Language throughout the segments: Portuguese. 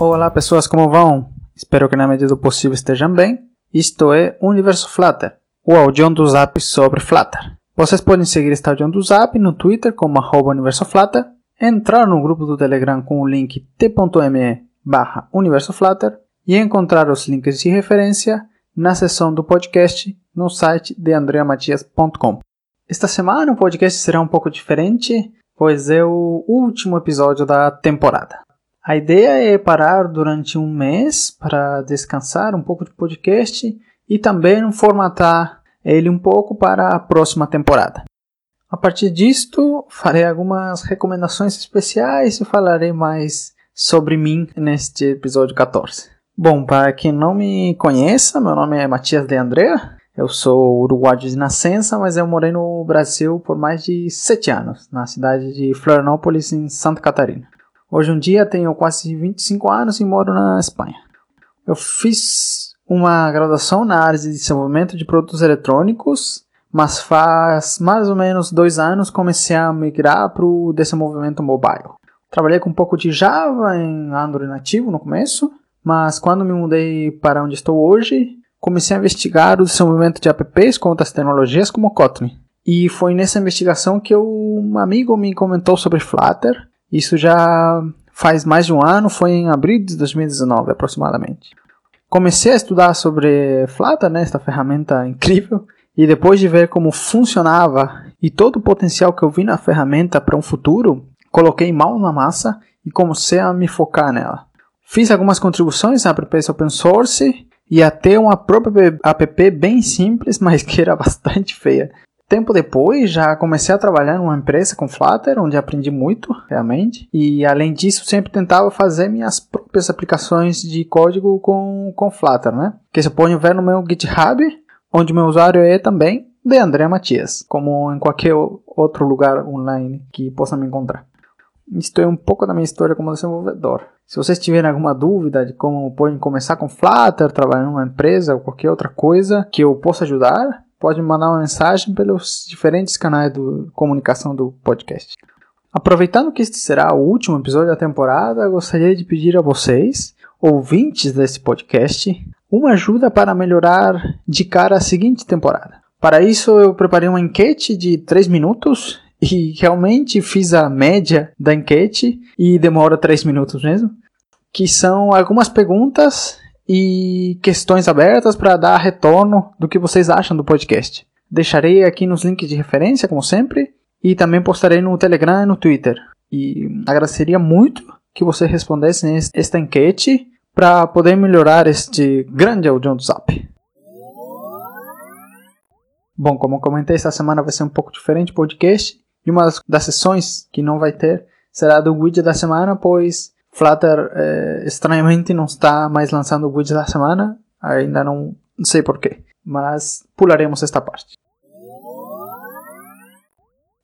Olá pessoas, como vão? Espero que na medida do possível estejam bem. Isto é Universo Flutter, o audião do Zap sobre Flutter. Vocês podem seguir este audião do Zap no Twitter como arroba Universo Flutter, entrar no grupo do Telegram com o link t.me barra Universo Flutter e encontrar os links de referência na seção do podcast no site de andreamatias.com. Esta semana o podcast será um pouco diferente, pois é o último episódio da temporada. A ideia é parar durante um mês para descansar um pouco de podcast e também formatar ele um pouco para a próxima temporada. A partir disto, farei algumas recomendações especiais e falarei mais sobre mim neste episódio 14. Bom, para quem não me conheça, meu nome é Matias de Andrea, eu sou uruguaio de nascença, mas eu morei no Brasil por mais de sete anos, na cidade de Florianópolis, em Santa Catarina. Hoje em dia tenho quase 25 anos e moro na Espanha. Eu fiz uma graduação na área de desenvolvimento de produtos eletrônicos, mas faz mais ou menos dois anos comecei a migrar para o desenvolvimento mobile. Trabalhei com um pouco de Java em Android nativo no começo, mas quando me mudei para onde estou hoje, comecei a investigar o desenvolvimento de apps com outras tecnologias como Kotlin. E foi nessa investigação que um amigo me comentou sobre Flutter. Isso já faz mais de um ano, foi em abril de 2019 aproximadamente. Comecei a estudar sobre Flutter, né, esta ferramenta incrível, e depois de ver como funcionava e todo o potencial que eu vi na ferramenta para um futuro, coloquei mão na massa e comecei a me focar nela. Fiz algumas contribuições a apps open source e até uma própria app bem simples, mas que era bastante feia. Tempo depois, já comecei a trabalhar numa empresa com Flutter, onde aprendi muito, realmente. E além disso, sempre tentava fazer minhas próprias aplicações de código com, com Flutter, né? Que você pode ver no meu GitHub, onde meu usuário é também de André Matias, como em qualquer outro lugar online que possa me encontrar. Isto é um pouco da minha história como desenvolvedor. Se vocês tiverem alguma dúvida de como podem começar com Flutter, trabalhar numa empresa ou qualquer outra coisa que eu possa ajudar, pode me mandar uma mensagem pelos diferentes canais de comunicação do podcast. Aproveitando que este será o último episódio da temporada, gostaria de pedir a vocês, ouvintes desse podcast, uma ajuda para melhorar de cara a seguinte temporada. Para isso, eu preparei uma enquete de 3 minutos e realmente fiz a média da enquete e demora 3 minutos mesmo, que são algumas perguntas e questões abertas para dar retorno do que vocês acham do podcast. Deixarei aqui nos links de referência, como sempre, e também postarei no Telegram e no Twitter. E agradeceria muito que vocês respondessem esta enquete para poder melhorar este grande audião do Zap. Bom, como comentei, esta semana vai ser um pouco diferente o podcast. E uma das, das sessões que não vai ter será do widget da semana, pois Flutter estranhamente não está mais lançando o widget da semana. Ainda não sei porquê, mas pularemos esta parte.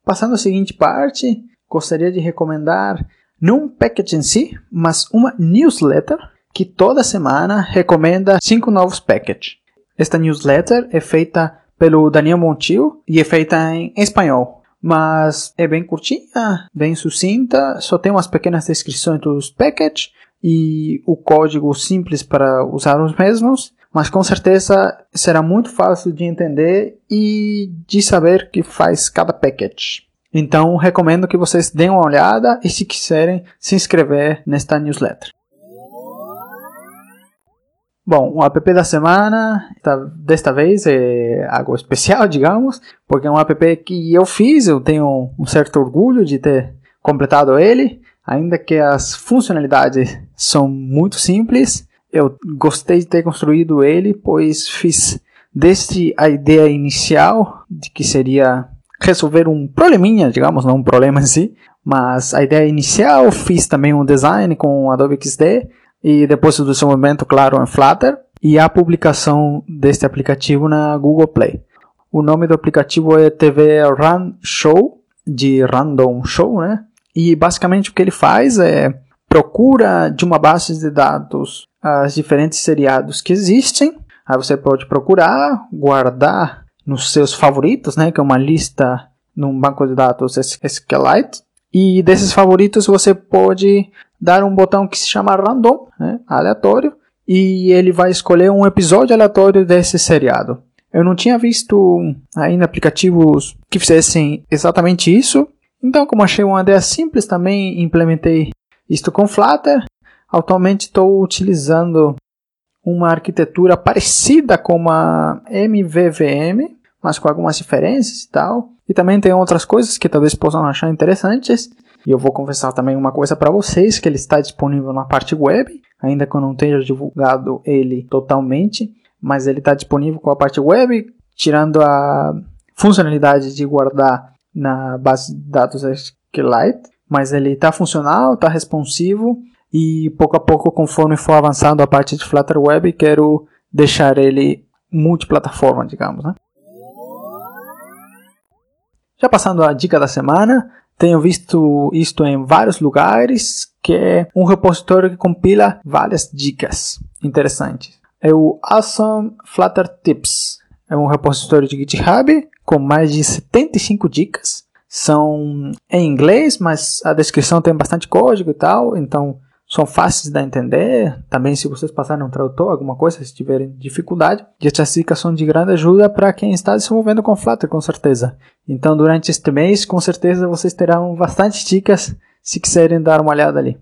Passando à seguinte parte, gostaria de recomendar não um package em si, mas uma newsletter que toda semana recomenda cinco novos packages. Esta newsletter é feita pelo Daniel Montil e é feita em espanhol mas é bem curtinha, bem sucinta, só tem umas pequenas descrições dos packages e o código simples para usar os mesmos, mas com certeza será muito fácil de entender e de saber o que faz cada package. Então recomendo que vocês deem uma olhada e se quiserem se inscrever nesta newsletter. Bom, o app da semana, desta vez é algo especial, digamos, porque é um app que eu fiz, eu tenho um certo orgulho de ter completado ele, ainda que as funcionalidades são muito simples. Eu gostei de ter construído ele, pois fiz desde a ideia inicial de que seria resolver um probleminha, digamos, não um problema em si, mas a ideia inicial, fiz também um design com Adobe XD e depois do desenvolvimento, claro, em Flutter e a publicação deste aplicativo na Google Play. O nome do aplicativo é TV Run Show, de Random Show, né? E basicamente o que ele faz é procura de uma base de dados as diferentes seriados que existem. Aí você pode procurar, guardar nos seus favoritos, né? Que é uma lista num banco de dados SQLite. E desses favoritos você pode dar um botão que se chama random, né, aleatório, e ele vai escolher um episódio aleatório desse seriado. Eu não tinha visto ainda aplicativos que fizessem exatamente isso, então como achei uma ideia simples, também implementei isto com Flutter. Atualmente estou utilizando uma arquitetura parecida com a MVVM, mas com algumas diferenças e tal. E também tem outras coisas que talvez possam achar interessantes. E eu vou confessar também uma coisa para vocês, que ele está disponível na parte web, ainda que eu não tenha divulgado ele totalmente, mas ele está disponível com a parte web, tirando a funcionalidade de guardar na base de dados SQLite, mas ele está funcional, está responsivo e pouco a pouco, conforme for avançando a parte de Flutter Web, quero deixar ele multiplataforma, digamos, né? Já passando a dica da semana, tenho visto isto em vários lugares, que é um repositório que compila várias dicas interessantes. É o Awesome Flutter Tips. É um repositório de GitHub com mais de 75 dicas. São em inglês, mas a descrição tem bastante código e tal, então são fáceis de entender. Também, se vocês passarem um tradutor, alguma coisa, se tiverem dificuldade. Essas dicas são de grande ajuda para quem está desenvolvendo com Flutter, com certeza. Então, durante este mês, com certeza vocês terão bastante dicas se quiserem dar uma olhada ali.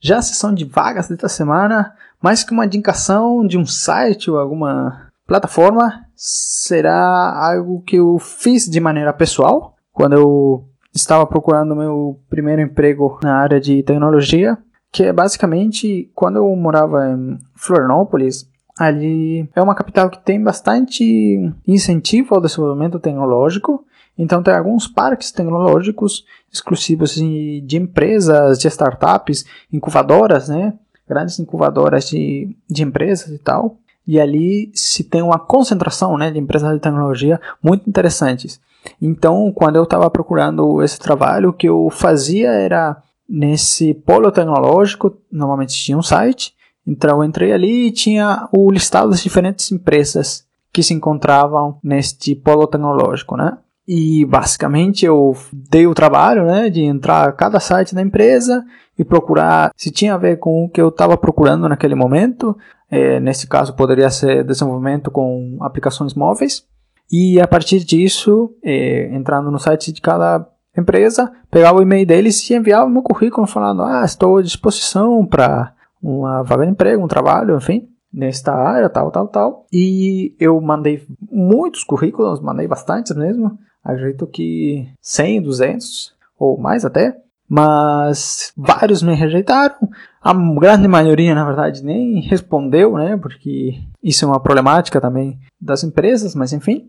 Já a sessão de vagas desta semana, mais que uma indicação de um site ou alguma plataforma, será algo que eu fiz de maneira pessoal. Quando eu estava procurando meu primeiro emprego na área de tecnologia, que é basicamente quando eu morava em Florianópolis, ali é uma capital que tem bastante incentivo ao desenvolvimento tecnológico. Então tem alguns parques tecnológicos exclusivos de, empresas, de startups, incubadoras, né? Grandes incubadoras de, de empresas e tal. E ali se tem uma concentração né, de empresas de tecnologia muito interessantes. Então, quando eu estava procurando esse trabalho, o que eu fazia era nesse polo tecnológico, normalmente tinha um site, então eu entrei ali e tinha o listado das diferentes empresas que se encontravam neste polo tecnológico, né? E basicamente eu dei o trabalho né, de entrar a cada site da empresa e procurar se tinha a ver com o que eu estava procurando naquele momento. É, nesse caso, poderia ser desenvolvimento com aplicações móveis. E a partir disso, é, entrando no site de cada empresa, pegava o e-mail deles e enviava meu currículo falando: Ah, estou à disposição para uma vaga de emprego, um trabalho, enfim, nesta área, tal, tal, tal. E eu mandei muitos currículos, mandei bastantes mesmo. Acredito que 100, 200 ou mais até. Mas vários me rejeitaram. A grande maioria, na verdade, nem respondeu, né? Porque isso é uma problemática também das empresas, mas enfim.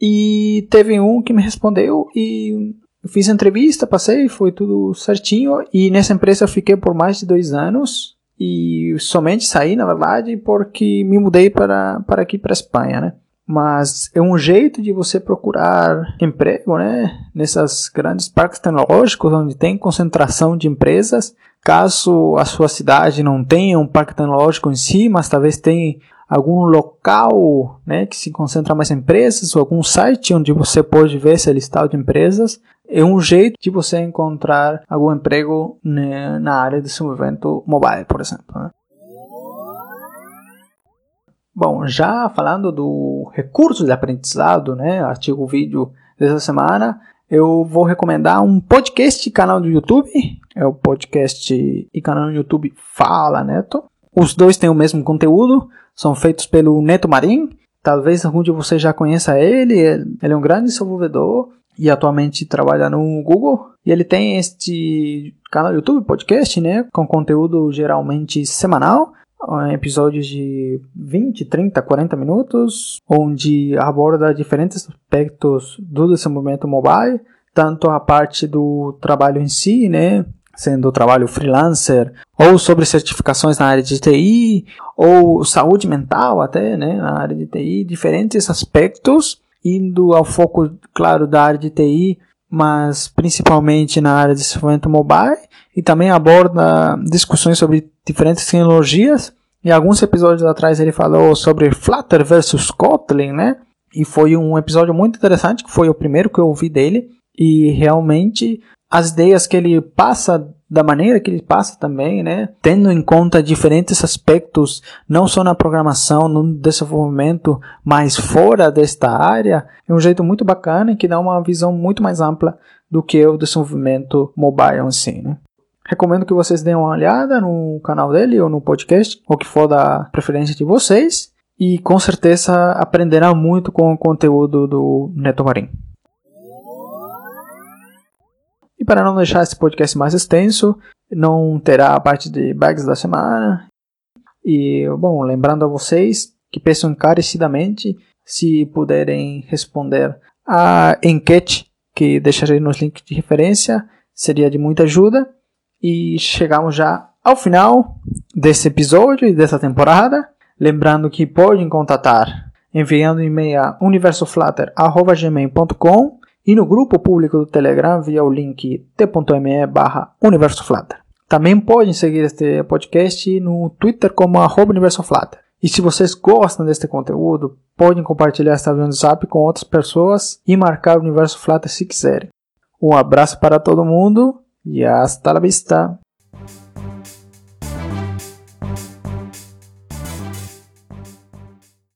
E teve um que me respondeu e fiz entrevista, passei, foi tudo certinho. E nessa empresa eu fiquei por mais de dois anos. E somente saí, na verdade, porque me mudei para, para aqui, para a Espanha, né? Mas é um jeito de você procurar emprego, né? Nessas grandes parques tecnológicos, onde tem concentração de empresas. Caso a sua cidade não tenha um parque tecnológico em si, mas talvez tenha algum local né, que se concentra mais empresas, ou algum site onde você pode ver esse listado de empresas, é um jeito de você encontrar algum emprego né, na área de desenvolvimento mobile, por exemplo. Né? Bom, já falando do recurso de aprendizado, né, artigo vídeo dessa semana, eu vou recomendar um podcast e canal do YouTube. É o podcast e canal do YouTube Fala Neto. Os dois têm o mesmo conteúdo, são feitos pelo Neto Marim. Talvez algum de vocês já conheça ele. Ele é um grande desenvolvedor e atualmente trabalha no Google. E ele tem este canal YouTube, podcast, né? Com conteúdo geralmente semanal. Episódios de 20, 30, 40 minutos, onde aborda diferentes aspectos do desenvolvimento mobile, tanto a parte do trabalho em si, né? Sendo trabalho freelancer, ou sobre certificações na área de TI, ou saúde mental até, né, na área de TI, diferentes aspectos, indo ao foco, claro, da área de TI, mas principalmente na área de desenvolvimento mobile, e também aborda discussões sobre diferentes tecnologias, e alguns episódios atrás ele falou sobre Flutter versus Kotlin, né, e foi um episódio muito interessante, que foi o primeiro que eu ouvi dele, e realmente as ideias que ele passa da maneira que ele passa também, né? Tendo em conta diferentes aspectos, não só na programação, no desenvolvimento, mas fora desta área, é um jeito muito bacana e que dá uma visão muito mais ampla do que o desenvolvimento mobile em si, né? Recomendo que vocês deem uma olhada no canal dele ou no podcast, ou que for da preferência de vocês, e com certeza aprenderá muito com o conteúdo do Neto Marim. E para não deixar esse podcast mais extenso, não terá a parte de bags da semana. E, bom, lembrando a vocês que peço encarecidamente se puderem responder a enquete que deixarei nos links de referência, seria de muita ajuda. E chegamos já ao final desse episódio e dessa temporada. Lembrando que podem contatar enviando e-mail a universoflutter.gmail.com e no grupo público do Telegram via o link t.me barra universoflutter. Também podem seguir este podcast no Twitter como arroba universoflutter. E se vocês gostam deste conteúdo, podem compartilhar esta do Zap com outras pessoas e marcar o Universo Flutter se quiserem. Um abraço para todo mundo e hasta la vista!